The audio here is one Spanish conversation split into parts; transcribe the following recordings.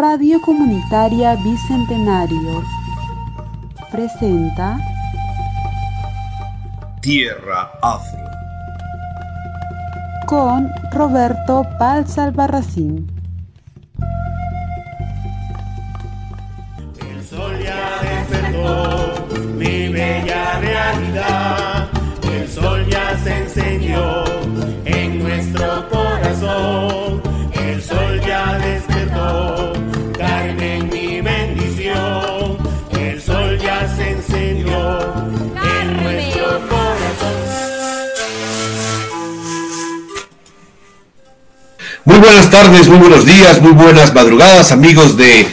Radio Comunitaria Bicentenario presenta Tierra Afro con Roberto Palza Albarracín. El sol ya despertó mi bella realidad. El sol ya se encendió tardes, muy buenos días, muy buenas madrugadas, amigos de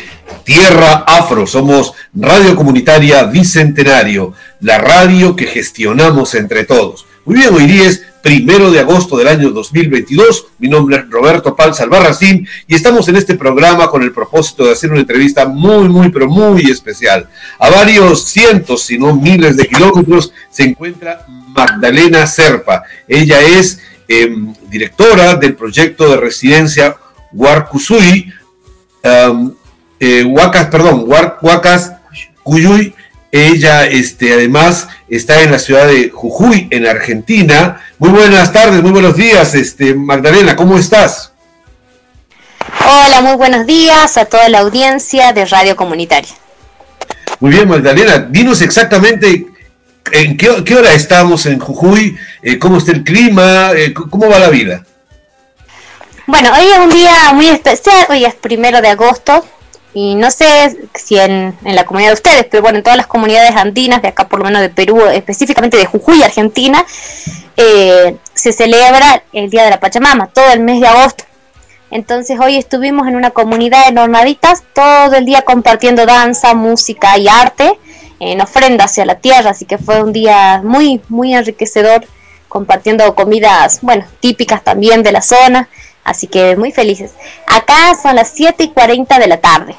Tierra Afro. Somos Radio Comunitaria Bicentenario, la radio que gestionamos entre todos. Muy bien, hoy día es primero de agosto del año 2022. Mi nombre es Roberto Palza Albarracín y estamos en este programa con el propósito de hacer una entrevista muy, muy, pero muy especial. A varios cientos, si no miles de kilómetros, se encuentra Magdalena Serpa. Ella es eh, directora del proyecto de residencia Huarcusui, um, eh, Huacas, perdón, Huacas Cuyuy. Ella, este, además, está en la ciudad de Jujuy, en Argentina. Muy buenas tardes, muy buenos días, este, Magdalena, ¿cómo estás? Hola, muy buenos días a toda la audiencia de Radio Comunitaria. Muy bien, Magdalena, dinos exactamente en qué, hora estamos en Jujuy, eh, cómo está el clima, eh, cómo va la vida. Bueno, hoy es un día muy especial, hoy es primero de agosto y no sé si en, en la comunidad de ustedes, pero bueno, en todas las comunidades andinas, de acá por lo menos de Perú, específicamente de Jujuy, Argentina, eh, se celebra el Día de la Pachamama, todo el mes de agosto. Entonces hoy estuvimos en una comunidad de normaditas todo el día compartiendo danza, música y arte en ofrenda hacia la tierra, así que fue un día muy, muy enriquecedor compartiendo comidas, bueno, típicas también de la zona, así que muy felices. Acá son las 7 y 40 de la tarde.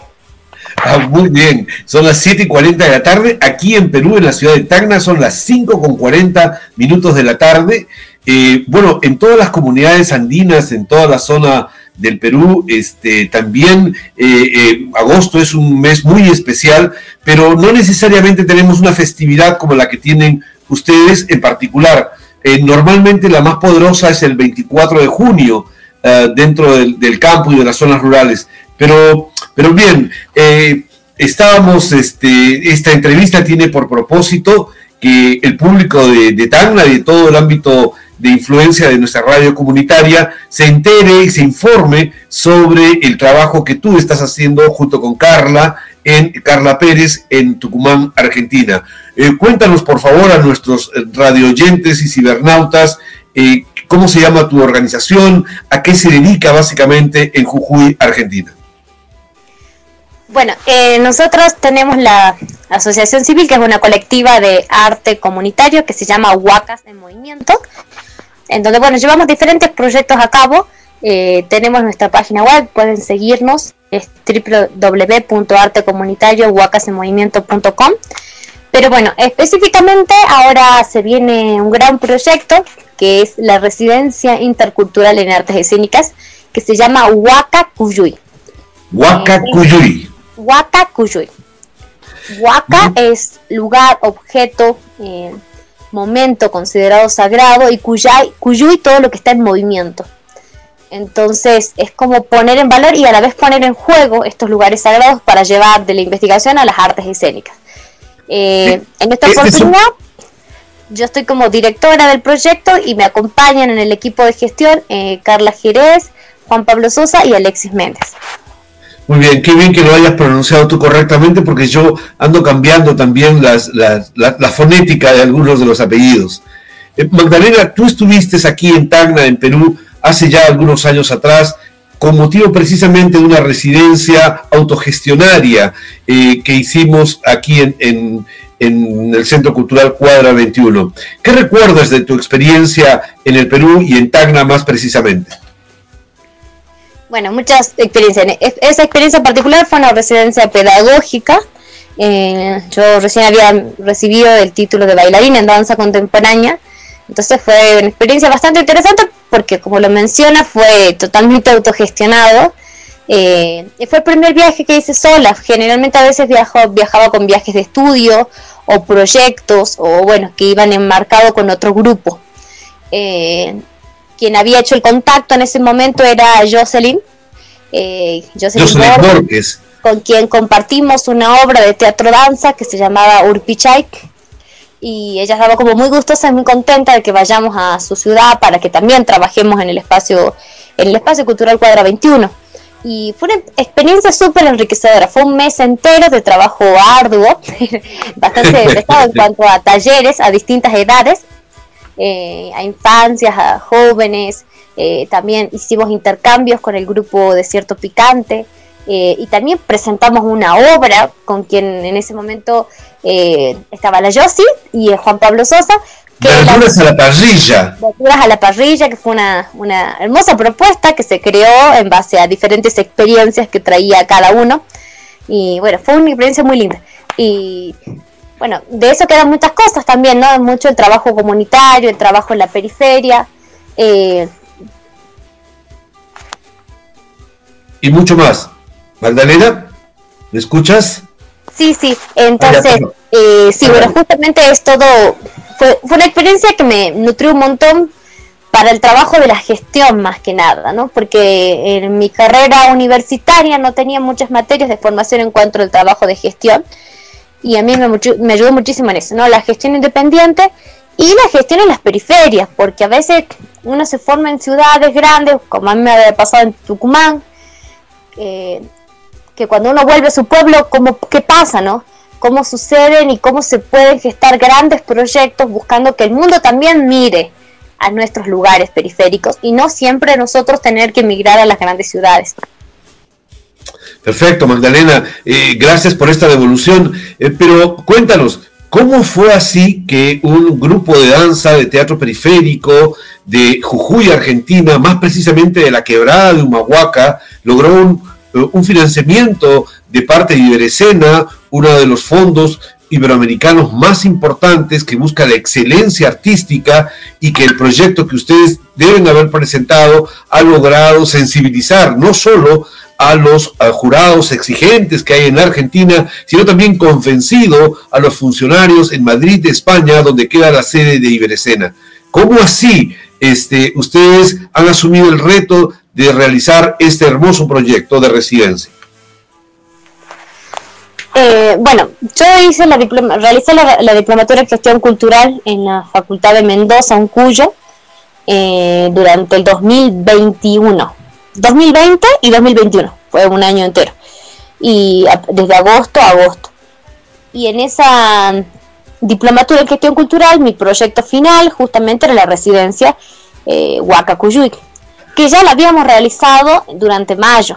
Ah, muy bien, son las 7 y 40 de la tarde. Aquí en Perú, en la ciudad de Tacna, son las 5 con 40 minutos de la tarde. Eh, bueno, en todas las comunidades andinas, en toda la zona del Perú, este, también eh, eh, agosto es un mes muy especial, pero no necesariamente tenemos una festividad como la que tienen ustedes en particular. Eh, normalmente la más poderosa es el 24 de junio, dentro del, campo y de las zonas rurales. Pero, pero bien, estábamos, este, esta entrevista tiene por propósito que el público de, de y de todo el ámbito de influencia de nuestra radio comunitaria se entere y se informe sobre el trabajo que tú estás haciendo junto con Carla en Carla Pérez en Tucumán, Argentina. Eh, cuéntanos por favor a nuestros radioyentes y cibernautas eh, cómo se llama tu organización, a qué se dedica básicamente en Jujuy, Argentina. Bueno, eh, nosotros tenemos la Asociación Civil, que es una colectiva de arte comunitario que se llama Huacas en Movimiento, en donde, bueno, llevamos diferentes proyectos a cabo. Eh, tenemos nuestra página web, pueden seguirnos, es www.artecomunitariohuacasenmovimiento.com. Pero bueno, específicamente ahora se viene un gran proyecto que es la Residencia Intercultural en Artes Escénicas, que se llama Huaca Cuyuy. Huaca Cuyuy. Huaca Cuyuy. Huaca es lugar, objeto, eh, momento considerado sagrado y Cuyay, Cuyuy todo lo que está en movimiento. Entonces es como poner en valor y a la vez poner en juego estos lugares sagrados para llevar de la investigación a las artes escénicas. Eh, en esta es un- oportunidad yo estoy como directora del proyecto y me acompañan en el equipo de gestión eh, Carla Jerez, Juan Pablo Sosa y Alexis Méndez. Muy bien, qué bien que lo hayas pronunciado tú correctamente porque yo ando cambiando también las, las- la, fonética de algunos de los apellidos. Eh, Magdalena, tú estuviste aquí en Tacna, en Perú, hace ya algunos años atrás, con motivo precisamente de una residencia autogestionaria eh, que hicimos aquí en, en- en el Centro Cultural Cuadra 21. ¿Qué recuerdas de tu experiencia en el Perú y en Tacna más precisamente? Bueno, muchas experiencias. Es- Esa experiencia en particular fue una residencia pedagógica. Eh, yo recién había recibido el título de bailarina en danza contemporánea. Entonces fue una experiencia bastante interesante porque, como lo menciona, fue totalmente autogestionado. Eh, fue el primer viaje que hice sola. Generalmente a veces viajo, viajaba con viajes de estudio o proyectos o bueno, que iban enmarcados con otro grupo. Eh, quien había hecho el contacto en ese momento era Jocelyn, eh, Jocelyn, Borges, con quien compartimos una obra de teatro danza que se llamaba Urpichaik y ella estaba como muy gustosa y muy contenta de que vayamos a su ciudad para que también trabajemos en el espacio en el espacio cultural Cuadra 21 y fue una experiencia súper enriquecedora. Fue un mes entero de trabajo arduo, bastante pesado en cuanto a talleres a distintas edades, eh, a infancias, a jóvenes. Eh, también hicimos intercambios con el grupo Desierto Picante. Eh, y también presentamos una obra con quien en ese momento estaba la Yossi y Juan Pablo Sosa, Verduras a la parrilla. Verduras a la parrilla, que fue una, una hermosa propuesta que se creó en base a diferentes experiencias que traía cada uno. Y bueno, fue una experiencia muy linda. Y bueno, de eso quedan muchas cosas también, ¿no? Mucho el trabajo comunitario, el trabajo en la periferia. Eh, y mucho más. Magdalena, ¿me escuchas? Sí, sí. Entonces, eh, sí, bueno, justamente es todo fue, una experiencia que me nutrió un montón para el trabajo de la gestión más que nada, ¿no? Porque en mi carrera universitaria no tenía muchas materias de formación en cuanto al trabajo de gestión y a mí me, me ayudó muchísimo en eso, ¿no? La gestión independiente y la gestión en las periferias, porque a veces uno se forma en ciudades grandes, como a mí me había pasado en Tucumán, eh, que cuando uno vuelve a su pueblo, como, ¿qué pasa, no? cómo suceden y cómo se pueden gestar grandes proyectos buscando que el mundo también mire a nuestros lugares periféricos y no siempre nosotros tener que emigrar a las grandes ciudades. Perfecto, Magdalena. Eh, gracias por esta devolución. Eh, pero cuéntanos, ¿cómo fue así que un grupo de danza de teatro periférico de Jujuy, Argentina, más precisamente de la quebrada de Humahuaca, logró un, eh, un financiamiento de parte de Iberescena, uno de los fondos iberoamericanos más importantes que busca la excelencia artística y que el proyecto que ustedes deben haber presentado ha logrado sensibilizar no solo a los jurados exigentes que hay en Argentina, sino también convencido a los funcionarios en Madrid, España, donde queda la sede de Iberescena. ¿Cómo así este, ustedes han asumido el reto de realizar este hermoso proyecto de residencia? Eh, bueno, yo hice la diploma, realicé la, diplomatura en gestión cultural en la Facultad de Mendoza, en Cuyo, eh, durante el 2021. 2020 y 2021, fue un año entero. Y desde agosto a agosto. Y en esa diplomatura en gestión cultural, mi proyecto final justamente era la residencia eh, que ya la habíamos realizado durante mayo,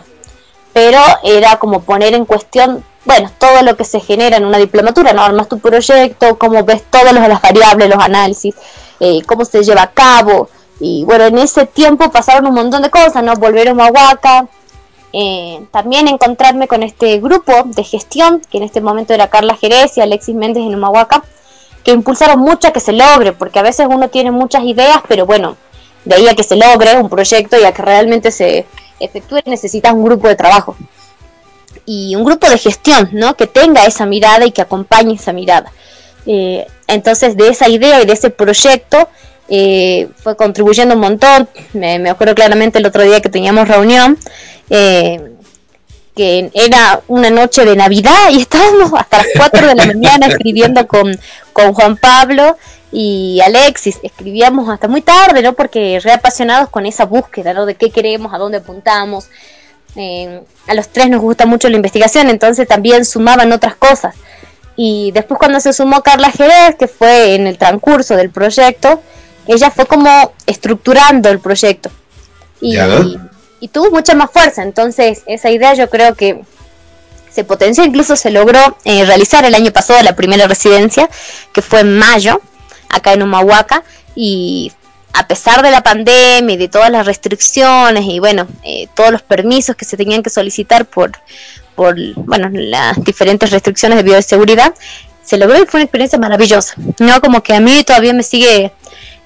pero era como poner en cuestión bueno, todo lo que se genera en una diplomatura, ¿no? Armas tu proyecto, cómo ves todas las variables, los análisis, eh, cómo se lleva a cabo. Y bueno, en ese tiempo pasaron un montón de cosas, ¿no? Volver a Humahuaca, eh, también encontrarme con este grupo de gestión, que en este momento era Carla Jerez y Alexis Méndez en Humahuaca, que impulsaron mucho a que se logre, porque a veces uno tiene muchas ideas, pero bueno, de ahí a que se logre un proyecto y a que realmente se efectúe necesitas un grupo de trabajo y un grupo de gestión, ¿no? Que tenga esa mirada y que acompañe esa mirada. Eh, entonces, de esa idea y de ese proyecto eh, fue contribuyendo un montón. Me, acuerdo claramente el otro día que teníamos reunión, eh, que era una noche de Navidad y estábamos hasta las 4 de la mañana escribiendo con, con Juan Pablo y Alexis. Escribíamos hasta muy tarde, ¿no? Porque reapasionados con esa búsqueda, ¿no? De qué queremos, a dónde apuntamos. Eh, a los tres nos gusta mucho la investigación, entonces también sumaban otras cosas. Y después cuando se sumó Carla Jerez, que fue en el transcurso del proyecto, ella fue como estructurando el proyecto. Y, tuvo mucha más fuerza. Entonces esa idea yo creo que se potenció, incluso se logró eh, realizar el año pasado la primera residencia, que fue en mayo, acá en Humahuaca, y a pesar de la pandemia y de todas las restricciones y bueno, eh, todos los permisos que se tenían que solicitar por, por bueno, las diferentes restricciones de bioseguridad, se logró y fue una experiencia maravillosa. No como que a mí todavía me sigue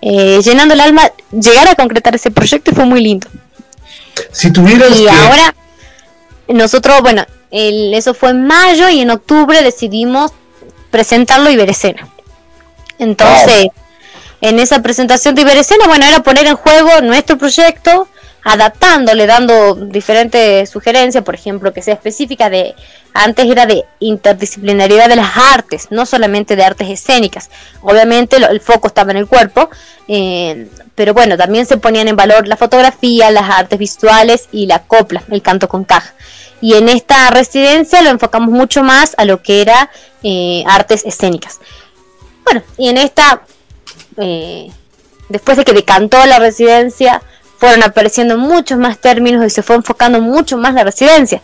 eh, llenando el alma llegar a concretar ese proyecto y fue muy lindo. Si tuvieras y ahora nosotros, bueno, el, eso fue en mayo y en octubre decidimos presentarlo Iberescena. Entonces, en esa presentación de Iberescena, bueno, era poner en juego nuestro proyecto, adaptándole, dando diferentes sugerencias, por ejemplo, que sea específica de, antes era de interdisciplinaridad de las artes, no solamente de artes escénicas. Obviamente el foco estaba en el cuerpo, eh, pero bueno, también se ponían en valor la fotografía, las artes visuales y la copla, el canto con caja. Y en esta residencia lo enfocamos mucho más a lo que era eh, artes escénicas. Bueno, y en esta, eh, después de que decantó la residencia, fueron apareciendo muchos más términos y se fue enfocando mucho más la residencia.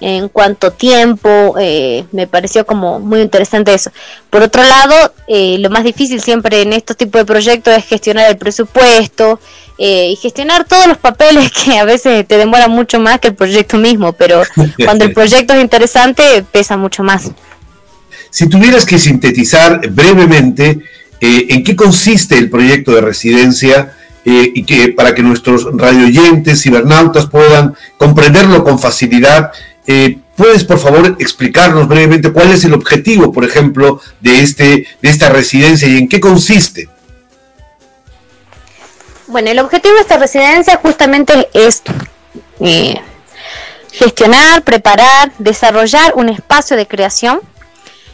En cuanto tiempo, eh, me pareció como muy interesante eso. Por otro lado, eh, lo más difícil siempre en estos tipos de proyectos es gestionar el presupuesto eh, y gestionar todos los papeles que a veces te demoran mucho más que el proyecto mismo, pero cuando el proyecto es interesante pesa mucho más. Si tuvieras que sintetizar brevemente en qué consiste el proyecto de residencia, eh, y que para que nuestros radioyentes, cibernautas puedan comprenderlo con facilidad, eh, ¿puedes por favor explicarnos brevemente cuál es el objetivo, por ejemplo, de, este, de esta residencia y en qué consiste? Bueno, el objetivo de esta residencia justamente es eh, gestionar, preparar, desarrollar un espacio de creación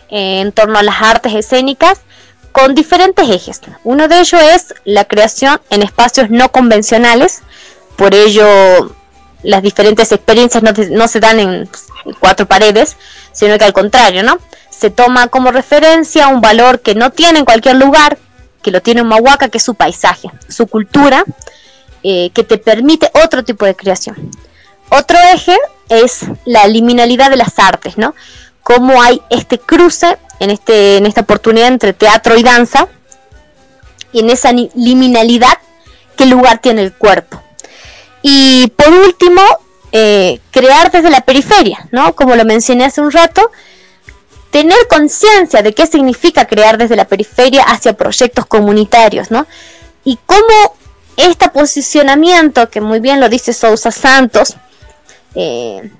en torno a las artes escénicas con diferentes ejes. Uno de ellos es la creación en espacios no convencionales, por ello las diferentes experiencias no, se dan en cuatro paredes, sino que al contrario, ¿no? Se toma como referencia un valor que no tiene en cualquier lugar, que lo tiene en Mahuaca, que es su paisaje, su cultura, eh, que te permite otro tipo de creación. Otro eje es la liminalidad de las artes, ¿no? Cómo hay este cruce en, este, en esta oportunidad entre teatro y danza, y en esa liminalidad, qué lugar tiene el cuerpo. Y por último, eh, crear desde la periferia, ¿no? Como lo mencioné hace un rato, tener conciencia de qué significa crear desde la periferia hacia proyectos comunitarios, ¿no? Y cómo este posicionamiento, que muy bien lo dice Sousa Santos, eh,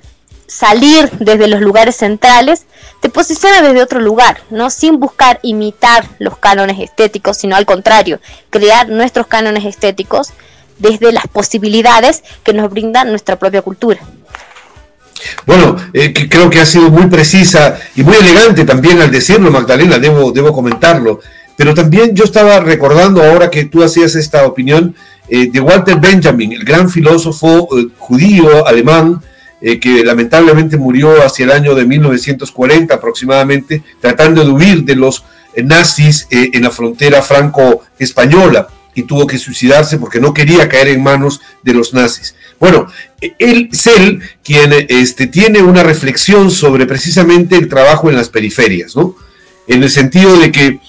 salir desde los lugares centrales, te posiciona desde otro lugar, no sin buscar imitar los cánones estéticos, sino al contrario, crear nuestros cánones estéticos desde las posibilidades que nos brinda nuestra propia cultura. Bueno, eh, creo que ha sido muy precisa y muy elegante también al decirlo, Magdalena, debo, debo comentarlo. Pero también yo estaba recordando ahora que tú hacías esta opinión eh, de Walter Benjamin, el gran filósofo eh, judío alemán, eh, que lamentablemente murió hacia el año de 1940 aproximadamente, tratando de huir de los eh, nazis eh, en la frontera franco-española y tuvo que suicidarse porque no quería caer en manos de los nazis. Bueno, él es él quien este, tiene una reflexión sobre precisamente el trabajo en las periferias, ¿no? En el sentido de que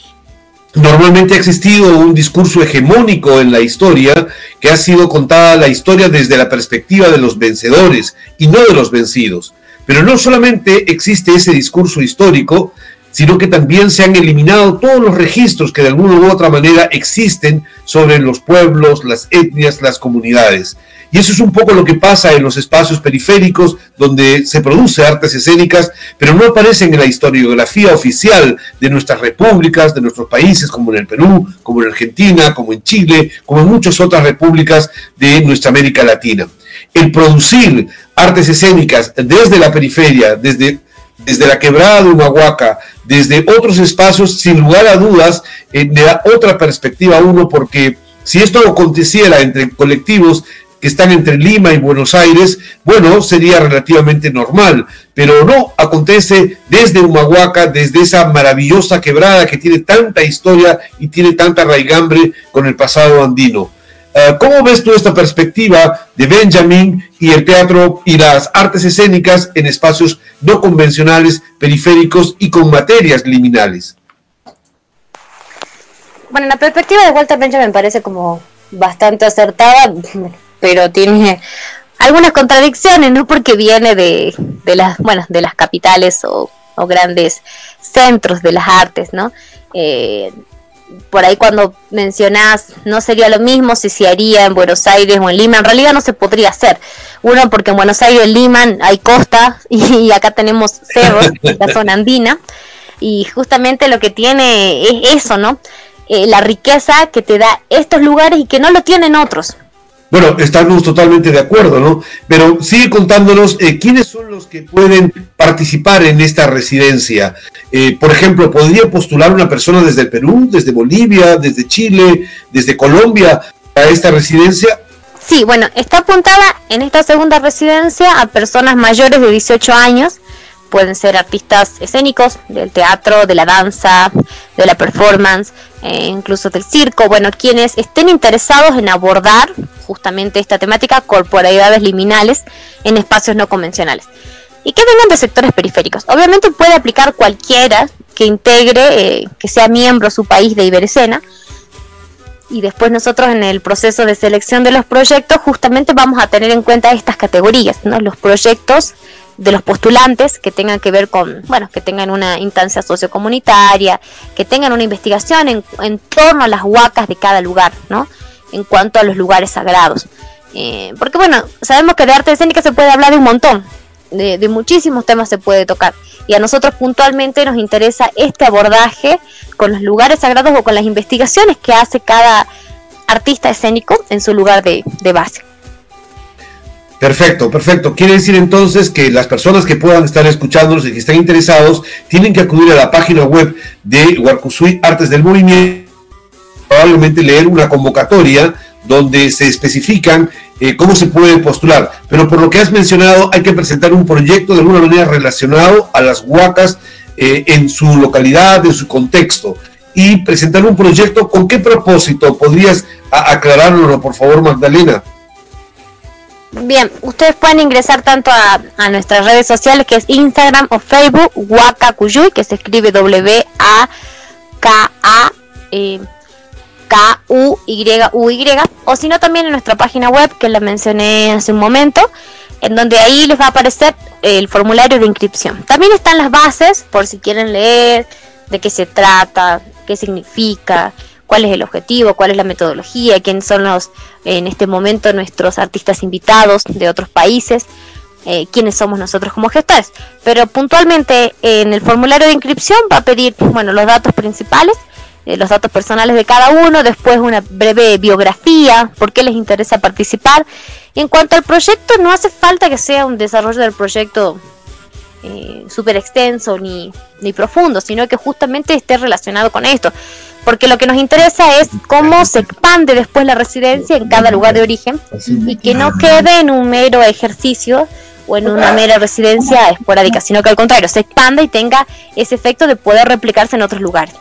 Normalmente ha existido un discurso hegemónico en la historia que ha sido contada la historia desde la perspectiva de los vencedores y no de los vencidos. Pero no solamente existe ese discurso histórico, sino que también se han eliminado todos los registros que de alguna u otra manera existen sobre los pueblos, las etnias, las comunidades. Y eso es un poco lo que pasa en los espacios periféricos donde se produce artes escénicas, pero no aparecen en la historiografía oficial de nuestras repúblicas, de nuestros países, como en el Perú, como en Argentina, como en Chile, como en muchas otras repúblicas de nuestra América Latina. El producir artes escénicas desde la periferia, desde, desde la quebrada de Humahuaca, desde otros espacios, sin lugar a dudas, eh, le da otra perspectiva a uno, porque si esto aconteciera entre colectivos que están entre Lima y Buenos Aires, bueno, sería relativamente normal, pero no acontece desde Humahuaca, desde esa maravillosa quebrada que tiene tanta historia y tiene tanta raigambre con el pasado andino. Eh, ¿Cómo ves tú esta perspectiva de Benjamin y el teatro y las artes escénicas en espacios no convencionales, periféricos y con materias liminales? Bueno, la perspectiva de Walter Benjamin parece como bastante acertada pero tiene algunas contradicciones, ¿no? Porque viene de, de las, bueno, de las capitales o, grandes centros de las artes, ¿no? Eh, por ahí cuando mencionás, no sería lo mismo si se haría en Buenos Aires o en Lima, en realidad no se podría hacer. Uno, porque en Buenos Aires, en Lima hay costa y acá tenemos cerros, la zona andina, y justamente lo que tiene es eso, ¿no? Eh, la riqueza que te da estos lugares y que no lo tienen otros. Bueno, estamos totalmente de acuerdo, ¿no? Pero sigue contándonos eh, quiénes son los que pueden participar en esta residencia. Eh, por ejemplo, ¿podría postular una persona desde el Perú, desde Bolivia, desde Chile, desde Colombia a esta residencia? Sí, bueno, está apuntada en esta segunda residencia a personas mayores de 18 años pueden ser artistas escénicos del teatro, de la danza, de la performance, eh, incluso del circo, bueno, quienes estén interesados en abordar justamente esta temática, corporalidades liminales en espacios no convencionales. Y que vengan de sectores periféricos. Obviamente puede aplicar cualquiera que integre, eh, que sea miembro su país de Iberescena, y después nosotros en el proceso de selección de los proyectos justamente vamos a tener en cuenta estas categorías, ¿no? los proyectos de los postulantes que tengan que ver con, bueno, que tengan una instancia sociocomunitaria, que tengan una investigación en, en torno a las huacas de cada lugar, ¿no? En cuanto a los lugares sagrados. Eh, porque bueno, sabemos que de arte escénica se puede hablar de un montón, de, de, muchísimos temas se puede tocar. Y a nosotros puntualmente nos interesa este abordaje con los lugares sagrados o con las investigaciones que hace cada artista escénico en su lugar de, de base. Perfecto, perfecto. Quiere decir entonces que las personas que puedan estar escuchándonos y que estén interesados tienen que acudir a la página web de Huarcusui Artes del Movimiento, probablemente leer una convocatoria donde se especifican eh, cómo se puede postular. Pero por lo que has mencionado, hay que presentar un proyecto de alguna manera relacionado a las huacas eh, en su localidad, en su contexto. Y presentar un proyecto, ¿con qué propósito? ¿Podrías aclararlo, por favor, Magdalena? Bien, ustedes pueden ingresar tanto a, a, nuestras redes sociales que es Instagram o Facebook, Wakakuyuy, que se escribe W-A-K-A eh, K-U-Y-U-Y, o si no también en nuestra página web que la mencioné hace un momento, en donde ahí les va a aparecer el formulario de inscripción. También están las bases por si quieren leer de qué se trata, qué significa, cuál es el objetivo, cuál es la metodología, quiénes son los, en este momento, nuestros artistas invitados de otros países, eh, quiénes somos nosotros como gestores. Pero puntualmente en el formulario de inscripción va a pedir, bueno, los datos principales, eh, los datos personales de cada uno, después una breve biografía, por qué les interesa participar. En cuanto al proyecto, no hace falta que sea un desarrollo del proyecto eh, súper extenso ni, ni profundo, sino que justamente esté relacionado con esto porque lo que nos interesa es cómo se expande después la residencia en cada lugar de origen y que no quede en un mero ejercicio o en una mera residencia esporádica, sino que al contrario, se expanda y tenga ese efecto de poder replicarse en otros lugares.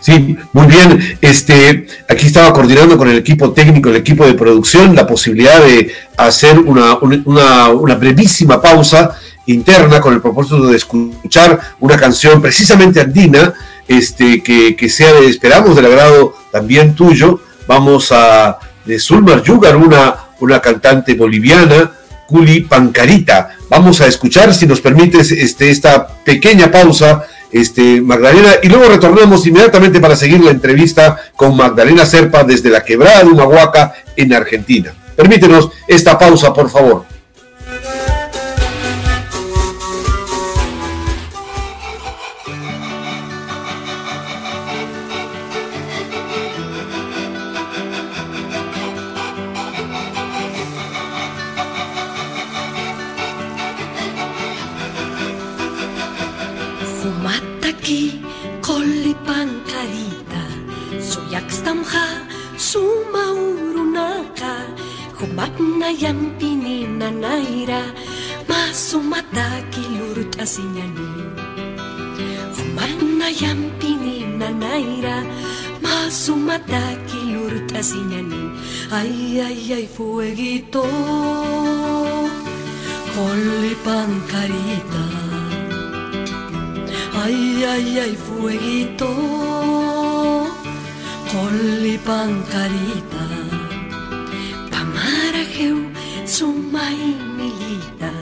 Sí, muy bien. Este, aquí estaba coordinando con el equipo técnico, el equipo de producción, la posibilidad de hacer una, una, una brevísima pausa interna con el propósito de escuchar una canción precisamente andina este, que, sea, de, esperamos, del agrado también tuyo. Vamos a de Zulmar Yugar, una, una cantante boliviana, Culi Pancarita. Vamos a escuchar, si nos permites, este, esta pequeña pausa, este, Magdalena, y luego retornamos inmediatamente para seguir la entrevista con Magdalena Serpa desde la quebrada de Humahuaca en Argentina. Permítenos esta pausa, por favor. Ay, ay, ay, fueguito, con pancarita. Ay, ay, ay, fueguito, con pancarita. Pamarajeu, sumay milita,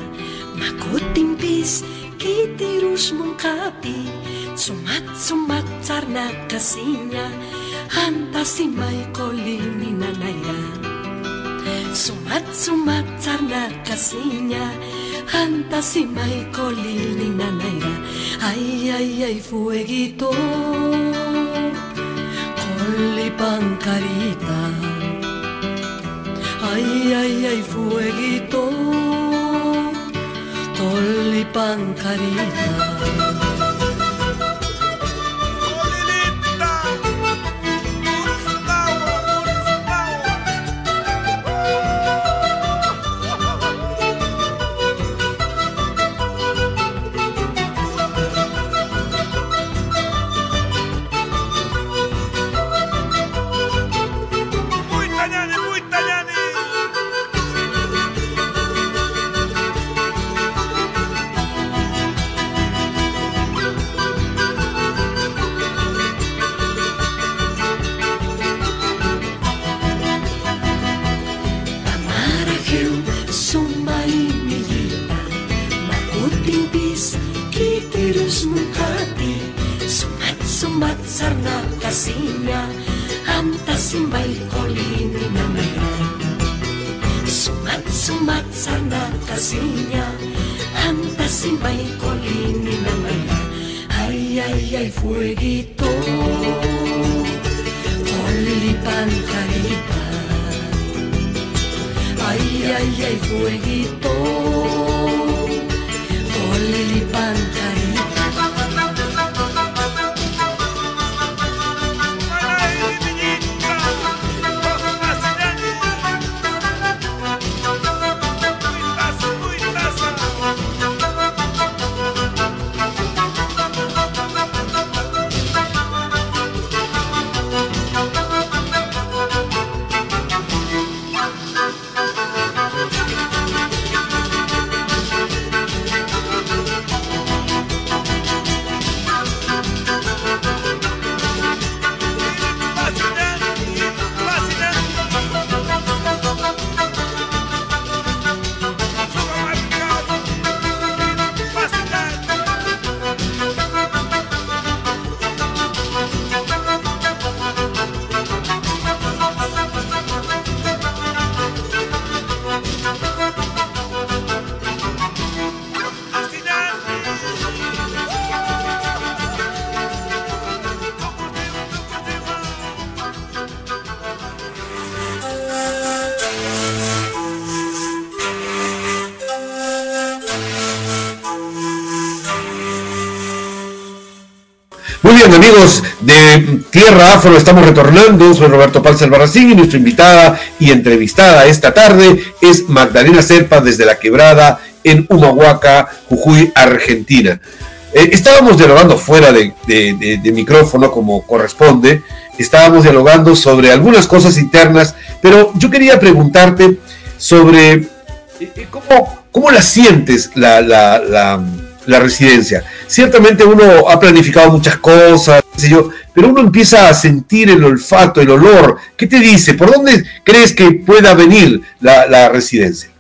makotimpis, kitirus mungkapi Sumat-sumat sarna kasinya Hantasi may kolini nanaya Sumat-sumat sarna kasinya Hantasi may kolini nanaya Ay, ay, ay, fueguito. Colipang carita Ay, ay, ay, fueguito. Colipang carita sarna kasinya Antas simbay kolini na mayroon Sumat-sumat sarna kasinya Antas simbay kolini na mayroon Ay, ay, ay, fueguito Olipan carita Ay, ay, ay, fueguito Olilipan carita de Tierra Afro, estamos retornando. Soy Roberto Palza Albarracín y nuestra invitada y entrevistada esta tarde es Magdalena Serpa desde La Quebrada en Humahuaca, Jujuy, Argentina. Eh, estábamos dialogando fuera de, micrófono, como corresponde. Estábamos dialogando sobre algunas cosas internas, pero yo quería preguntarte sobre eh, eh, cómo, cómo la sientes la, residencia. Ciertamente uno ha planificado muchas cosas, pero uno empieza a sentir el olfato, el olor. ¿Qué te dice? ¿Por dónde crees que pueda venir la, residencia?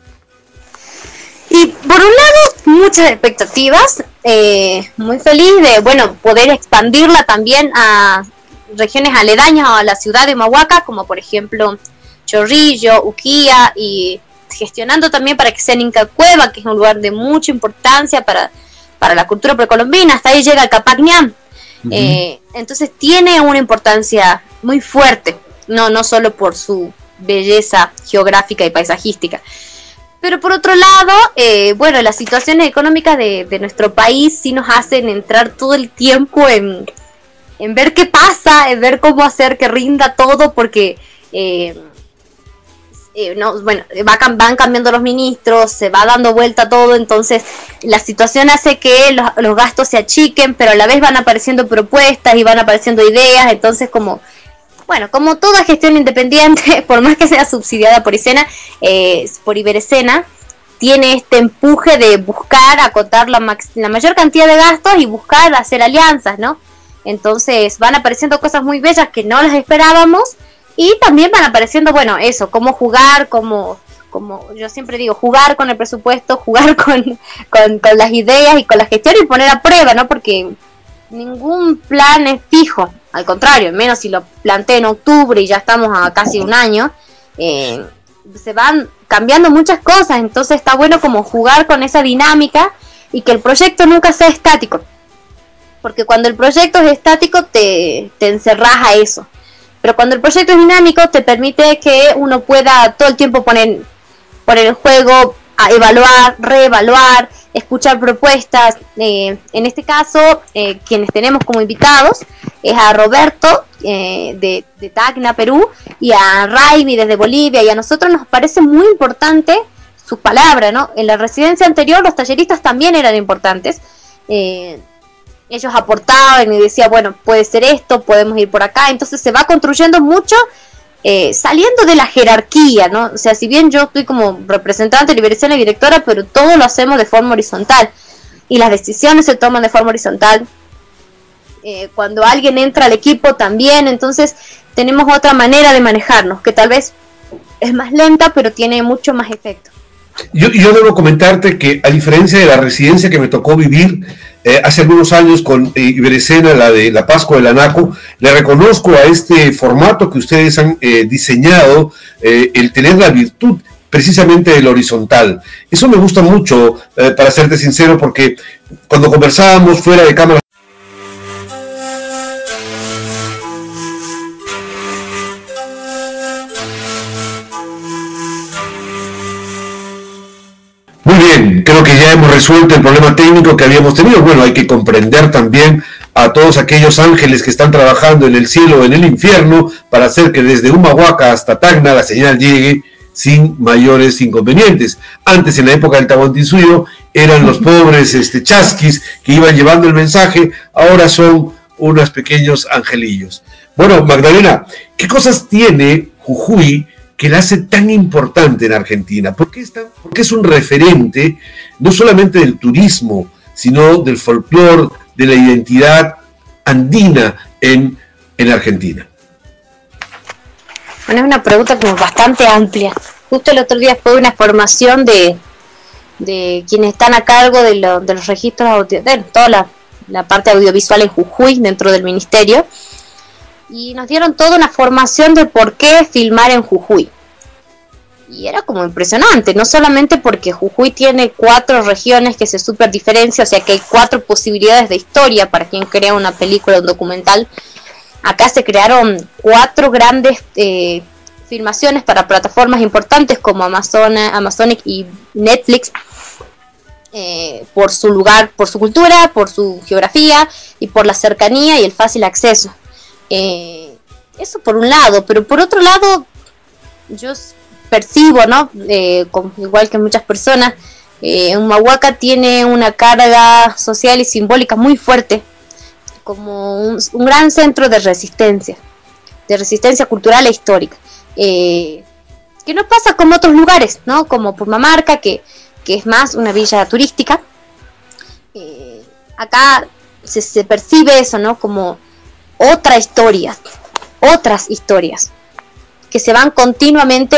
Y por un lado, muchas expectativas, eh, muy feliz de, bueno, poder expandirla también a regiones aledañas a la ciudad de Mahuaca, como por ejemplo Chorrillo, Uquía, y gestionando también para que sea en Inca Cueva, que es un lugar de mucha importancia para, para la cultura precolombina, hasta ahí llega Capacñán. Eh, entonces tiene una importancia muy fuerte, no, no solo por su belleza geográfica y paisajística. Pero por otro lado, eh, bueno, las situaciones económicas de, nuestro país sí nos hacen entrar todo el tiempo en, en ver qué pasa, en ver cómo hacer que rinda todo, porque eh, eh, no, bueno, va, cam- van cambiando los ministros, se va dando vuelta todo, entonces la situación hace que los, gastos se achiquen, pero a la vez van apareciendo propuestas y van apareciendo ideas, entonces como, bueno, como toda gestión independiente, por más que sea subsidiada por Isena, eh, por Iberescena, tiene este empuje de buscar acotar la, max- la mayor cantidad de gastos y buscar hacer alianzas, ¿no? Entonces van apareciendo cosas muy bellas que no las esperábamos y también van apareciendo, bueno, eso, cómo jugar, cómo, como yo siempre digo, jugar con el presupuesto, jugar con, con, con las ideas y con la gestión y poner a prueba, ¿no? Porque ningún plan es fijo, al contrario, menos si lo planteé en octubre y ya estamos a casi un año, eh, se van cambiando muchas cosas, entonces está bueno como jugar con esa dinámica y que el proyecto nunca sea estático, porque cuando el proyecto es estático te, te encerras a eso, pero cuando el proyecto es dinámico te permite que uno pueda todo el tiempo poner, poner el juego, a evaluar, reevaluar, escuchar propuestas. Eh, en este caso, eh, quienes tenemos como invitados es a Roberto eh, de, de Tacna, Perú, y a Raimi desde Bolivia. Y a nosotros nos parece muy importante su palabra, ¿no? En la residencia anterior los talleristas también eran importantes. Ellos aportaban y decían, bueno, puede ser esto, podemos ir por acá. Entonces se va construyendo mucho eh, saliendo de la jerarquía, ¿no? O sea, si bien yo estoy como representante, liberación y directora, pero todo lo hacemos de forma horizontal y las decisiones se toman de forma horizontal. Eh, cuando alguien entra al equipo también, entonces tenemos otra manera de manejarnos, que tal vez es más lenta, pero tiene mucho más efecto. Yo, yo debo comentarte que a diferencia de la residencia que me tocó vivir eh, hace algunos años con Iberecena, la de la Pascua del Anaco, le reconozco a este formato que ustedes han eh, diseñado eh, el tener la virtud precisamente del horizontal. Eso me gusta mucho, eh, para serte sincero, porque cuando conversábamos fuera de cámara resuelto el problema técnico que habíamos tenido. Bueno, hay que comprender también a todos aquellos ángeles que están trabajando en el cielo o en el infierno para hacer que desde Humahuaca hasta Tacna la señal llegue sin mayores inconvenientes. Antes, en la época del Tahuantinsuyo, eran los pobres este, chasquis que iban llevando el mensaje, ahora son unos pequeños angelillos. Bueno, Magdalena, ¿qué cosas tiene Jujuy que la hace tan importante en Argentina? ¿Por qué, es tan- por qué es un referente no solamente del turismo, sino del folclore, de la identidad andina en, en Argentina? Bueno, es una pregunta como bastante amplia. Justo el otro día fue una formación de, de quienes están a cargo de, lo- de los registros, de toda la, la parte audiovisual en Jujuy dentro del ministerio. Y nos dieron toda una formación de por qué filmar en Jujuy. Y era como impresionante, no solamente porque Jujuy tiene cuatro regiones que se super diferencian, o sea que hay cuatro posibilidades de historia para quien crea una película o un documental. Acá se crearon cuatro grandes eh, filmaciones para plataformas importantes como Amazon, Amazonic y Netflix eh, por su lugar, por su cultura, por su geografía y por la cercanía y el fácil acceso. Eh, eso por un lado, pero por otro lado yo percibo, ¿no? Eh, igual que muchas personas, eh, Humahuaca tiene una carga social y simbólica muy fuerte como un, gran centro de resistencia, de resistencia cultural e histórica. Eh, que no pasa como otros lugares, ¿no? Como Purmamarca, que, que es más una villa turística. Acá se, se percibe eso, ¿no? Como otra historia, otras historias, que se van continuamente,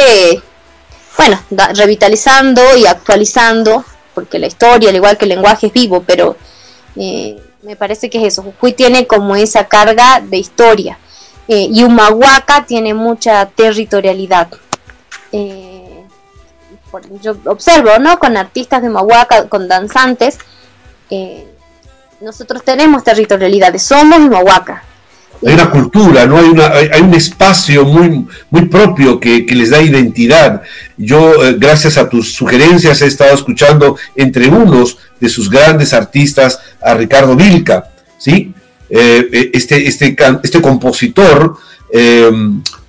bueno, revitalizando y actualizando, porque la historia, al igual que el lenguaje, es vivo, pero eh, me parece que es eso. Jujuy tiene como esa carga de historia. eh, y Humahuaca tiene mucha territorialidad. Eh, yo observo, ¿no? Con artistas de Humahuaca, con danzantes, eh, nosotros tenemos territorialidades, somos Humahuaca. Hay una cultura, ¿no? Hay, una, hay, hay un espacio muy, muy propio que, les da identidad. Yo, eh, gracias a tus sugerencias, he estado escuchando entre unos de sus grandes artistas a Ricardo Vilca, ¿sí? Eh, eh, este, este, este compositor eh,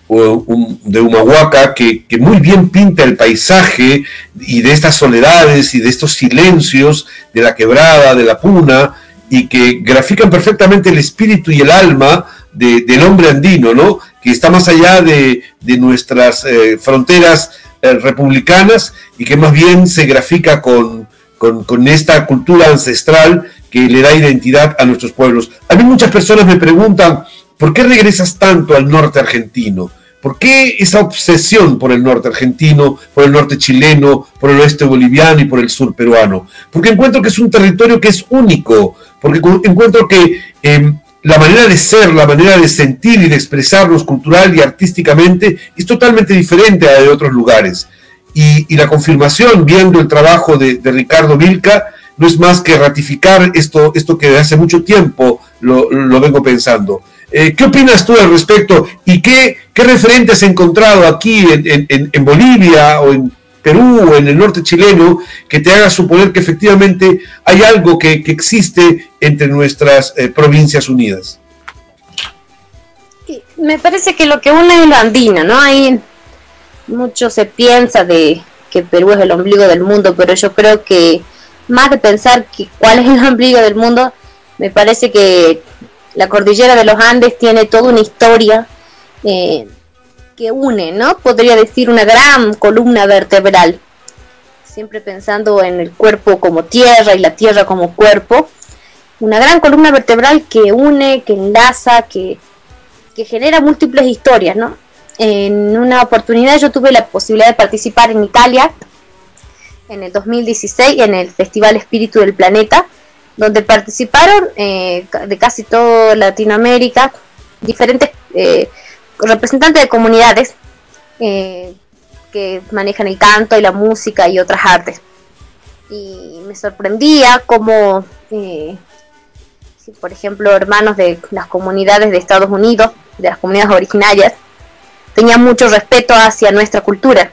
de Humahuaca que, que muy bien pinta el paisaje y de estas soledades y de estos silencios de la quebrada, de la puna, y que grafican perfectamente el espíritu y el alma de- del hombre andino, ¿no? Que está más allá de, nuestras eh, fronteras eh, republicanas y que más bien se grafica con, con, esta cultura ancestral que le da identidad a nuestros pueblos. A mí muchas personas me preguntan, ¿por qué regresas tanto al norte argentino? ¿Por qué esa obsesión por el norte argentino, por el norte chileno, por el oeste boliviano y por el sur peruano? Porque encuentro que es un territorio que es único, porque cu- encuentro que eh, la manera de ser, la manera de sentir y de expresarnos cultural y artísticamente es totalmente diferente a la de otros lugares. Y, la confirmación, viendo el trabajo de, Ricardo Vilca, no es más que ratificar esto, esto que hace mucho tiempo lo, lo vengo pensando. Eh, ¿Qué opinas tú al respecto? ¿Y qué, qué referentes has encontrado aquí en- en- en Bolivia o en Perú en el norte chileno que te haga suponer que efectivamente hay algo que, existe entre nuestras eh, provincias unidas? Me parece que lo que une es lo andino, ¿no? Ahí mucho se piensa de que Perú es el ombligo del mundo, pero yo creo que más de pensar que cuál es el ombligo del mundo, me parece que la cordillera de los Andes tiene toda una historia eh, que une, ¿no? Podría decir una gran columna vertebral, siempre pensando en el cuerpo como tierra y la tierra como cuerpo, una gran columna vertebral que une, que enlaza, que, que genera múltiples historias, ¿no? En una oportunidad yo tuve la posibilidad de participar en Italia en el 2016 en el Festival Espíritu del Planeta, donde participaron eh, de casi toda Latinoamérica diferentes eh, representantes de comunidades eh, que manejan el canto y la música y otras artes. Y me sorprendía cómo, eh, por ejemplo, hermanos de las comunidades de Estados Unidos, de las comunidades originarias, tenían mucho respeto hacia nuestra cultura.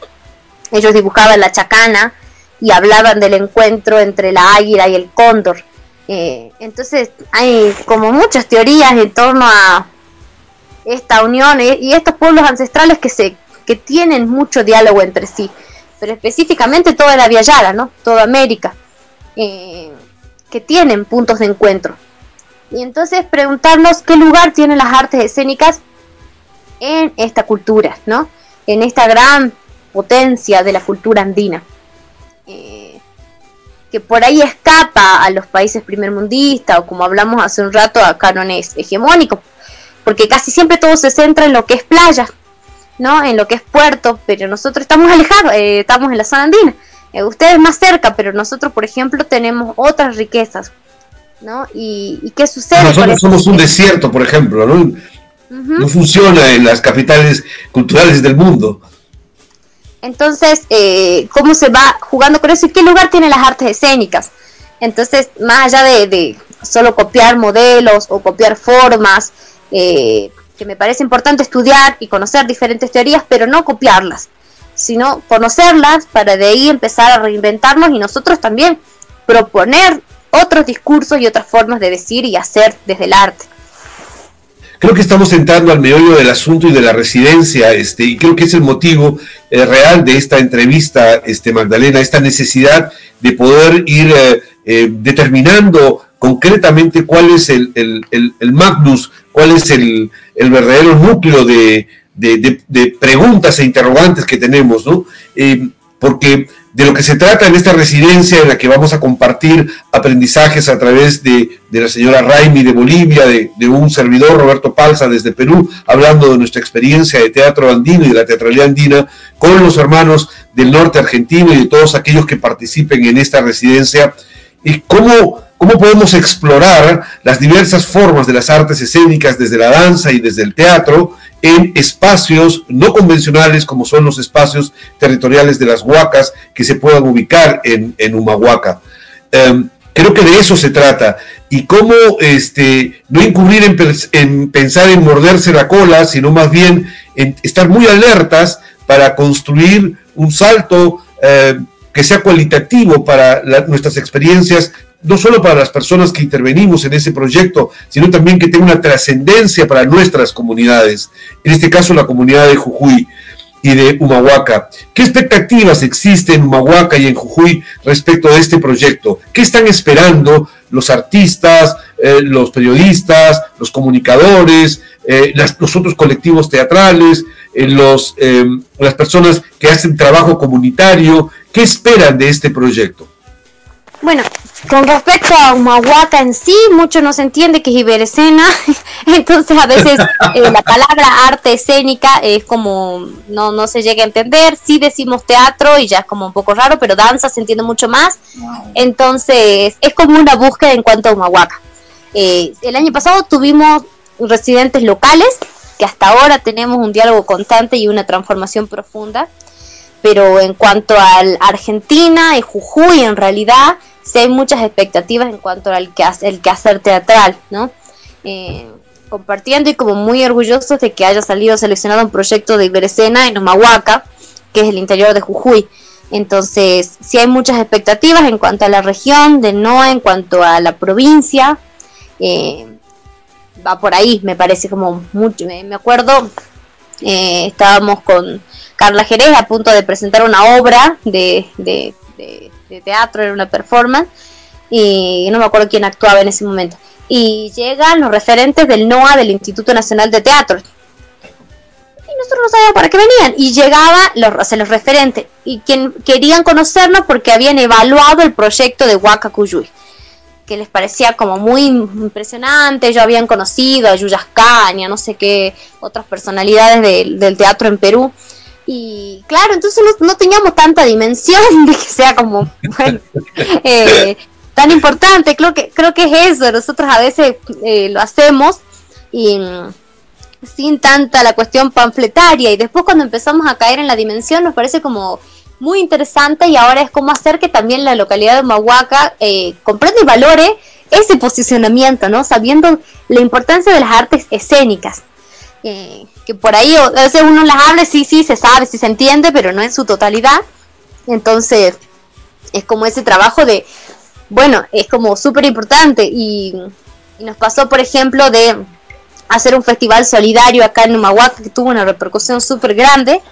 Ellos dibujaban la chacana y hablaban del encuentro entre la águila y el cóndor. Eh, entonces hay como muchas teorías en torno a esta unión eh, y estos pueblos ancestrales que se que tienen mucho diálogo entre sí, pero específicamente toda la Via ¿no? Toda América, eh, que tienen puntos de encuentro. Y entonces preguntarnos qué lugar tienen las artes escénicas en esta cultura, ¿no? En esta gran potencia de la cultura andina. Eh, que por ahí escapa a los países primermundistas o como hablamos hace un rato a cánones hegemónicos, porque casi siempre todo se centra en lo que es playa, ¿no? En lo que es puerto, pero nosotros estamos alejados, eh, estamos en la zona andina. Eh, ustedes más cerca, pero nosotros, por ejemplo, tenemos otras riquezas, ¿no? ¿Y, y qué sucede? Nosotros somos un desierto, por ejemplo, ¿no? No funciona en las capitales culturales del mundo. Entonces, eh, ¿cómo se va jugando con eso y qué lugar tienen las artes escénicas? Entonces, más allá de, de solo copiar modelos o copiar formas, eh, que me parece importante estudiar y conocer diferentes teorías, pero no copiarlas, sino conocerlas para de ahí empezar a reinventarnos y nosotros también proponer otros discursos y otras formas de decir y hacer desde el arte. Creo que estamos entrando al meollo del asunto y de la residencia, este, y creo que es el motivo eh, real de esta entrevista, este, Magdalena, esta necesidad de poder ir eh, determinando concretamente cuál es el, el, el, magnus, cuál es el, verdadero núcleo de, de, preguntas e interrogantes que tenemos, ¿no? Eh, porque de lo que se trata en esta residencia en la que vamos a compartir aprendizajes a través de, de la señora Raimi de Bolivia, de, de, un servidor Roberto Palza desde Perú, hablando de nuestra experiencia de teatro andino y de la teatralidad andina con los hermanos del norte argentino y de todos aquellos que participen en esta residencia y cómo, cómo podemos explorar las diversas formas de las artes escénicas desde la danza y desde el teatro en espacios no convencionales como son los espacios territoriales de las huacas que se puedan ubicar en, Humahuaca. Um, creo que de eso se trata y cómo este, no incurrir en, en, pensar en morderse la cola, sino más bien en estar muy alertas para construir un salto eh, que sea cualitativo para nuestras experiencias no solo para las personas que intervenimos en ese proyecto, sino también que tenga una trascendencia para nuestras comunidades, en este caso la comunidad de Jujuy y de Humahuaca. ¿Qué expectativas existen en Humahuaca y en Jujuy respecto de este proyecto? ¿Qué están esperando los artistas, eh, los periodistas, los comunicadores, eh, los otros colectivos teatrales, eh, los, las personas que hacen trabajo comunitario? ¿Qué esperan de este proyecto? Bueno, con respecto a Humahuaca en sí, mucho no se entiende que es Iberescena, entonces a veces eh, la palabra arte escénica es como no, no se llega a entender, sí decimos teatro y ya es como un poco raro, pero danza se entiende mucho más, entonces es como una búsqueda en cuanto a Humahuaca. Eh, el año pasado tuvimos residentes locales, que hasta ahora tenemos un diálogo constante y una transformación profunda, pero en cuanto al Argentina y Jujuy en realidad hay muchas expectativas en cuanto al que el quehacer teatral, ¿no? Eh, compartiendo y como muy orgullosos de que haya salido seleccionado un proyecto de Iberescena en Humahuaca, que es el interior de Jujuy. Entonces, sí hay muchas expectativas en cuanto a la región de NOA, en cuanto a la provincia. Eh, va por ahí, me parece como mucho. Me acuerdo, eh, estábamos con Carla Jerez a punto de presentar una obra de, de teatro, era una performance, y no me acuerdo quién actuaba en ese momento. Y llegan los referentes del NOA, del Instituto Nacional de Teatro. Y nosotros no sabíamos para qué venían. Y llegaban los, o los referentes, y quien querían conocernos porque habían evaluado el proyecto de Huaca Cuyuy que les parecía como muy impresionante. Ellos habían conocido a Yuyas Caña, no sé qué, otras personalidades de- del teatro en Perú. Y claro, entonces no, teníamos tanta dimensión de que sea como, eh, tan importante. Creo que, creo que es eso. Nosotros a veces eh, lo hacemos y mm, sin tanta la cuestión panfletaria. Y después cuando empezamos a caer en la dimensión nos parece como muy interesante y ahora es como hacer que también la localidad de Humahuaca eh, comprenda y valore ese posicionamiento, ¿no? Sabiendo la importancia de las artes escénicas. Eh, que por ahí a veces uno las habla, sí, sí, se sabe, sí se entiende, pero no en su totalidad. Entonces, es como ese trabajo de, bueno, es como súper importante. Y, nos pasó, por ejemplo, de hacer un festival solidario acá en Humahuaca que tuvo una repercusión súper grande.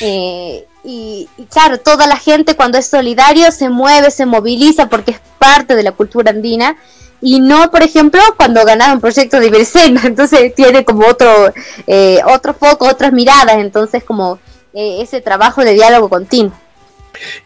Eh, y claro, toda la gente cuando es solidario se mueve, se moviliza porque es parte de la cultura andina y no, por ejemplo, cuando ganaron proyectos de Iberescena, entonces tiene como otro, eh, otro foco, otras miradas, entonces como eh, ese trabajo de diálogo continuo.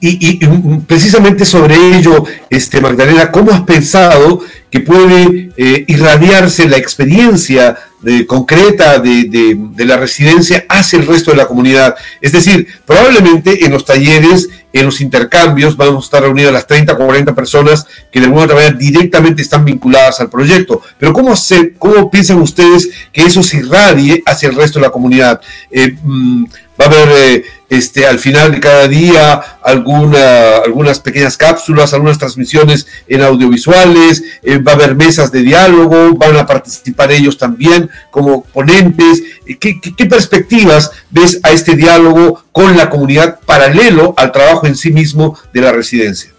Y, y, y, precisamente sobre ello, este, Magdalena, ¿cómo has pensado que puede eh, irradiarse la experiencia de, concreta de, de, la residencia hacia el resto de la comunidad? Es decir, probablemente en los talleres, en los intercambios, vamos a estar reunidos las 30 o 40 personas que de alguna manera directamente están vinculadas al proyecto. Pero ¿cómo, se, cómo piensan ustedes que eso se irradie hacia el resto de la comunidad? Eh, mmm, va a haber eh, este, al final de cada día alguna, algunas pequeñas cápsulas, algunas transmisiones en audiovisuales, eh, va a haber mesas de diálogo, van a participar ellos también como ponentes. ¿Qué, qué, qué perspectivas ves a este diálogo con la comunidad paralelo al trabajo en sí mismo de la residencia?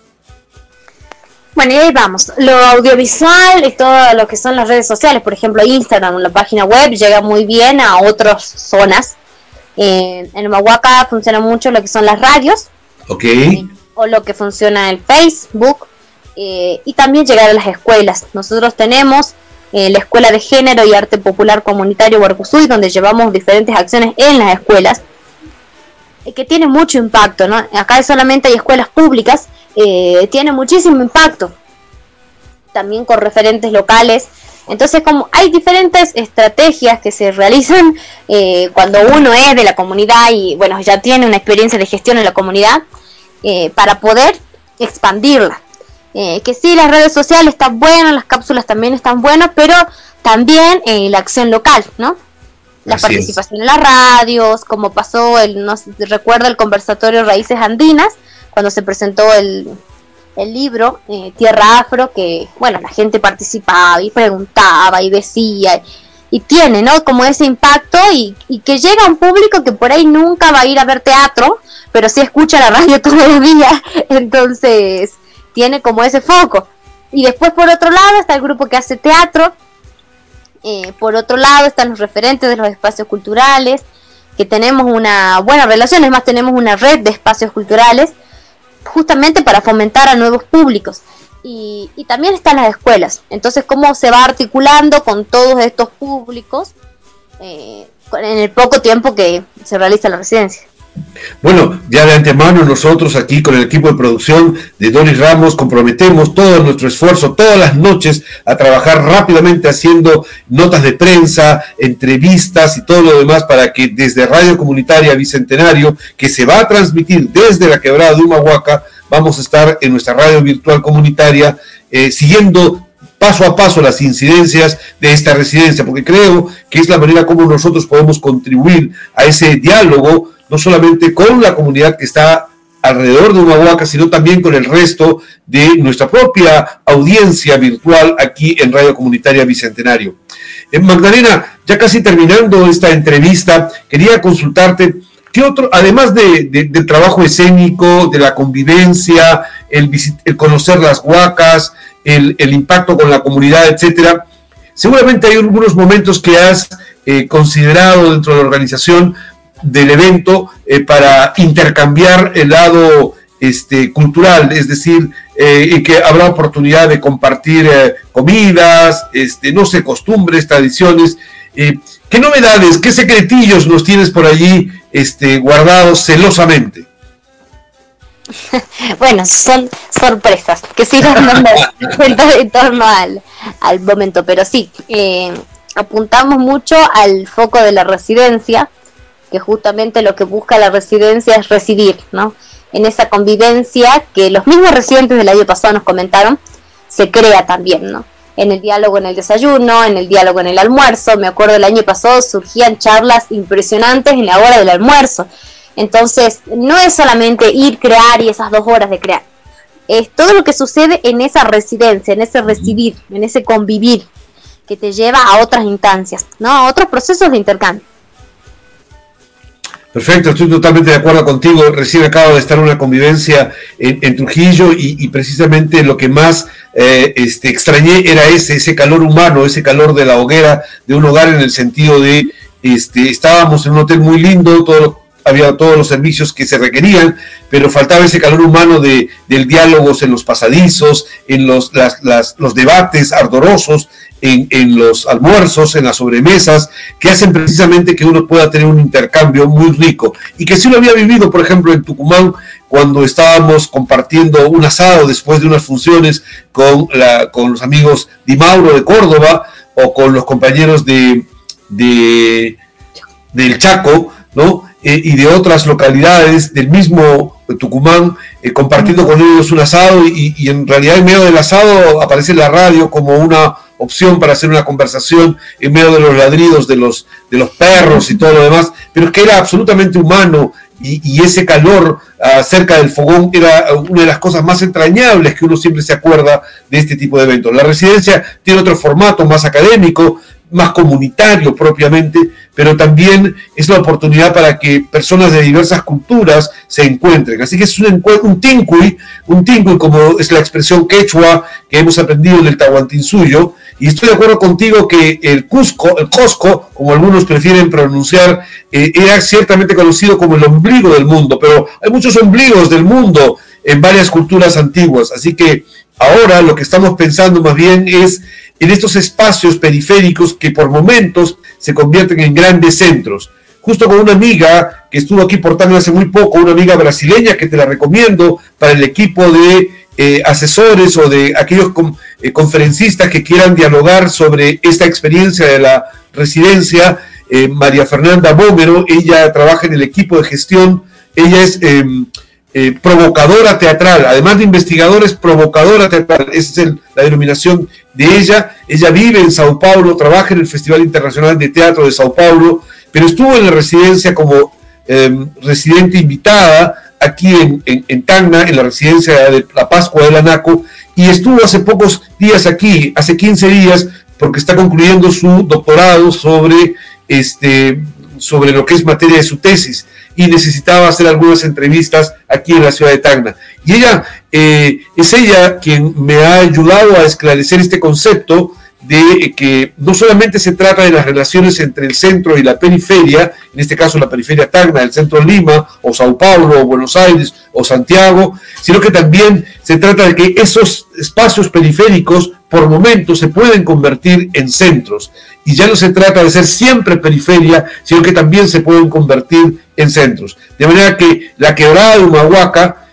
Bueno, y ahí vamos. Lo audiovisual y todo lo que son las redes sociales, por ejemplo, Instagram, la página web, llega muy bien a otras zonas eh, en Humahuaca funciona mucho lo que son las radios. Ok. Eh, o lo que funciona el Facebook. Eh, y también llegar a las escuelas. Nosotros tenemos eh, la Escuela de Género y Arte Popular Comunitario Huarcuzuy, donde llevamos diferentes acciones en las escuelas. que tiene mucho impacto, ¿no? Acá solamente hay escuelas públicas. tiene muchísimo impacto. También con referentes locales. Entonces, como hay diferentes estrategias que se realizan eh, cuando uno es de la comunidad y, bueno, ya tiene una experiencia de gestión en la comunidad, eh, para poder expandirla. Eh, que sí, las redes sociales están buenas, las cápsulas también están buenas, pero también la acción local, ¿no? La Así participación en las radios, como pasó, el, no sé, recuerda el conversatorio Raíces Andinas, cuando se presentó el, el libro eh, Tierra Afro, que bueno, la gente participaba y preguntaba y decía, y tiene, ¿no? Como ese impacto y, y, que llega a un público que por ahí nunca va a ir a ver teatro, pero sí escucha la radio todos los días, entonces tiene como ese foco. Y después por otro lado está el grupo que hace teatro, eh, por otro lado están los referentes de los espacios culturales, que tenemos una buena relación, es más, tenemos una red de espacios culturales justamente para fomentar a nuevos públicos. Y, y, también están las escuelas. Entonces, cómo se va articulando con todos estos públicos eh, en el poco tiempo que se realiza la residencia. Bueno, ya de antemano nosotros aquí con el equipo de producción de Doris Ramos comprometemos todo nuestro esfuerzo todas las noches a trabajar rápidamente haciendo notas de prensa, entrevistas y todo lo demás para que desde Radio Comunitaria Bicentenario, que se va a transmitir desde la quebrada de Humahuaca, vamos a estar en nuestra radio virtual comunitaria eh, siguiendo paso a paso las incidencias de esta residencia, porque creo que es la manera como nosotros podemos contribuir a ese diálogo no solamente con la comunidad que está alrededor de Humahuaca, sino también con el resto de nuestra propia audiencia virtual aquí en Radio Comunitaria Bicentenario. En Magdalena, ya casi terminando esta entrevista, quería consultarte, ¿qué otro, además de, de, del trabajo escénico, de la convivencia, el, el conocer las huacas, el, el, impacto con la comunidad, etcétera, seguramente hay algunos momentos que has eh, considerado dentro de la organización del evento eh, para intercambiar el lado este, cultural, es decir, eh, que habrá oportunidad de compartir eh, comidas, este, no sé, costumbres, tradiciones. Eh, ¿Qué novedades, qué secretillos nos tienes por allí este, guardados celosamente? bueno, son sorpresas que sigan dando en torno al, al momento, pero sí, apuntamos mucho al foco de la residencia, que justamente lo que busca la residencia es residir, ¿no? En esa convivencia que los mismos residentes del año pasado nos comentaron, se crea también, ¿no? En el diálogo en el desayuno, en el diálogo en el almuerzo, me acuerdo el año pasado surgían charlas impresionantes en la hora del almuerzo. Entonces, no es solamente ir, crear y esas dos horas de crear. Es todo lo que sucede en esa residencia, en ese residir, en ese convivir, que te lleva a otras instancias, ¿no? A otros procesos de intercambio. Perfecto, estoy totalmente de acuerdo contigo. Recién acabo de estar en una convivencia en, en Trujillo y, precisamente lo que más eh, este, extrañé era ese, ese calor humano, ese calor de la hoguera de un hogar en el sentido de, este, estábamos en un hotel muy lindo, todo, había todos los servicios que se requerían, pero faltaba ese calor humano de, del diálogos en los pasadizos, en los, las, las, los debates ardorosos, en, los almuerzos, en las sobremesas, que hacen precisamente que uno pueda tener un intercambio muy rico. Y que sí lo había vivido, por ejemplo, en Tucumán, cuando estábamos compartiendo un asado después de unas funciones con, la, con los amigos de Mauro de Córdoba o con los compañeros de, de del Chaco, ¿no? Eh, y de otras localidades del mismo Tucumán, eh, compartiendo con ellos un asado y, y en realidad en medio del asado aparece la radio como una opción para hacer una conversación en medio de los ladridos de los, de los perros y todo lo demás, pero es que era absolutamente humano y, y ese calor uh, cerca del fogón era una de las cosas más entrañables que uno siempre se acuerda de este tipo de eventos. La residencia tiene otro formato más académico, más comunitario propiamente, pero también es la oportunidad para que personas de diversas culturas se encuentren. Así que es un, un un tincui como es la expresión quechua que hemos aprendido en el Tahuantinsuyo, y estoy de acuerdo contigo que el Cusco, el Cosco, como algunos prefieren pronunciar, eh, era ciertamente conocido como el ombligo del mundo, pero hay muchos ombligos del mundo en varias culturas antiguas, así que ahora lo que estamos pensando más bien es en estos espacios periféricos que por momentos se convierten en grandes centros. Justo con una amiga que estuvo aquí por hace muy poco, una amiga brasileña que te la recomiendo para el equipo de eh, asesores o de aquellos eh, conferencistas que quieran dialogar sobre esta experiencia de la residencia. Eh, María Fernanda Bómero, ella trabaja en el equipo de gestión, ella es em, eh, provocadora teatral, además de investigadora es provocadora teatral, esa es la denominación de ella. Ella vive en Sao Paulo, trabaja en el Festival Internacional de Teatro de Sao Paulo, pero estuvo en la residencia como eh, residente invitada aquí en, en, en, Tacna, en la residencia de la Pascua del Anaco, y estuvo hace pocos días aquí, hace 15 días, porque está concluyendo su doctorado sobre, este, sobre lo que es materia de su tesis y necesitaba hacer algunas entrevistas aquí en la ciudad de Tacna. Y ella, eh, es ella quien me ha ayudado a esclarecer este concepto de que no solamente se trata de las relaciones entre el centro y la periferia, en este caso la periferia Tacna, el centro de Lima, o Sao Paulo, o Buenos Aires, o Santiago, sino que también se trata de que esos espacios periféricos por momentos se pueden convertir en centros. Y ya no se trata de ser siempre periferia, sino que también se pueden convertir en centros. De manera que la quebrada de Humahuaca,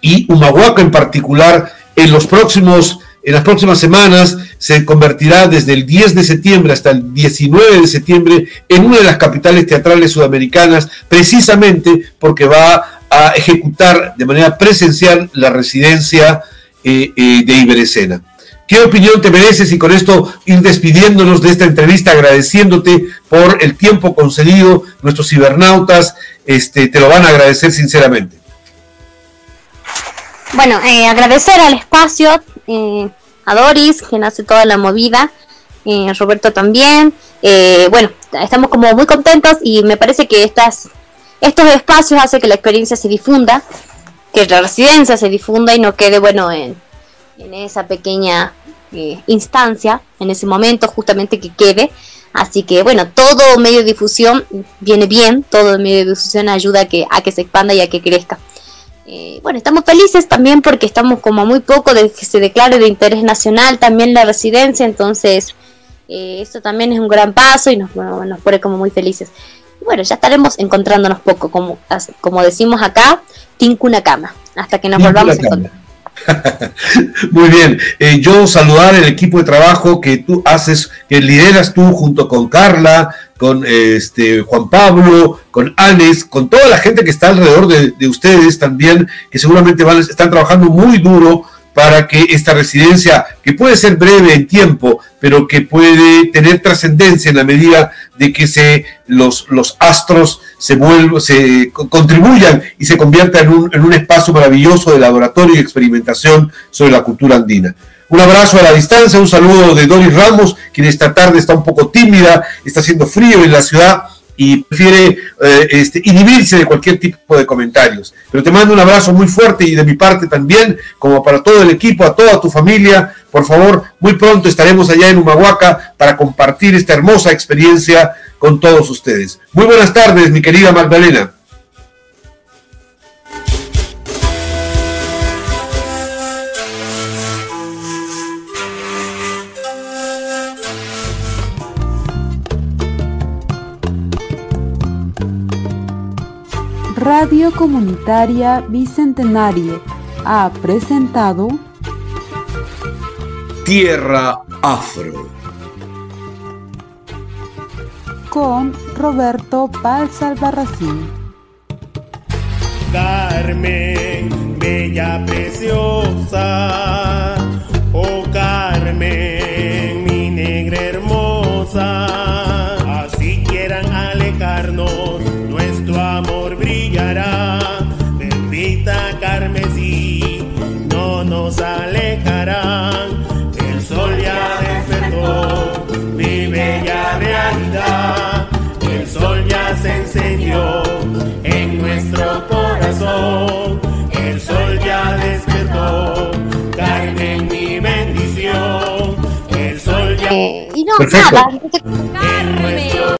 y Humahuaca en particular, en los próximos en las próximas semanas se convertirá desde el 10 de septiembre hasta el 19 de septiembre en una de las capitales teatrales sudamericanas, precisamente porque va a ejecutar de manera presencial la residencia eh, eh, de Iberescena. ¿Qué opinión te mereces? Y con esto ir despidiéndonos de esta entrevista, agradeciéndote por el tiempo concedido. Nuestros cibernautas este, te lo van a agradecer sinceramente. Bueno, eh, agradecer al espacio, eh, a Doris, quien hace toda la movida, eh, Roberto también. Eh, bueno, estamos como muy contentos y me parece que estas, estos espacios hacen que la experiencia se difunda, que la residencia se difunda y no quede, bueno, en, en esa pequeña eh, instancia, en ese momento justamente que quede. Así que bueno, todo medio de difusión viene bien, todo medio de difusión ayuda a que, a que se expanda y a que crezca. Eh, bueno, estamos felices también porque estamos como a muy poco de que se declare de interés nacional también la residencia, entonces eh, esto también es un gran paso y nos, bueno, nos pone como muy felices. Y bueno, ya estaremos encontrándonos poco, como, como decimos acá, tinco una cama, hasta que nos volvamos a encontrar. Muy bien, Eh, yo saludar el equipo de trabajo que tú haces, que lideras tú junto con Carla, con este Juan Pablo, con Alex, con toda la gente que está alrededor de, de ustedes también, que seguramente van, están trabajando muy duro para que esta residencia, que puede ser breve en tiempo, pero que puede tener trascendencia en la medida de que se, los, los astros se, vuelvan, se co- contribuyan y se conviertan en un, en un espacio maravilloso de laboratorio y experimentación sobre la cultura andina. Un abrazo a la distancia, un saludo de Doris Ramos, quien esta tarde está un poco tímida, está haciendo frío en la ciudad y prefiere eh, este, inhibirse de cualquier tipo de comentarios. Pero te mando un abrazo muy fuerte y de mi parte también, como para todo el equipo, a toda tu familia. Por favor, muy pronto estaremos allá en Humahuaca para compartir esta hermosa experiencia con todos ustedes. Muy buenas tardes, mi querida Magdalena. Radio Comunitaria Bicentenario ha presentado Tierra Afro. con Roberto Balsa Albarracín. Carmen, bella preciosa, oh Carmen, mi negra hermosa, así quieran alejarnos, se encendió en nuestro corazón, el sol ya despertó, Carmen mi bendición, el sol ya Eh, y no, Perfecto. nada,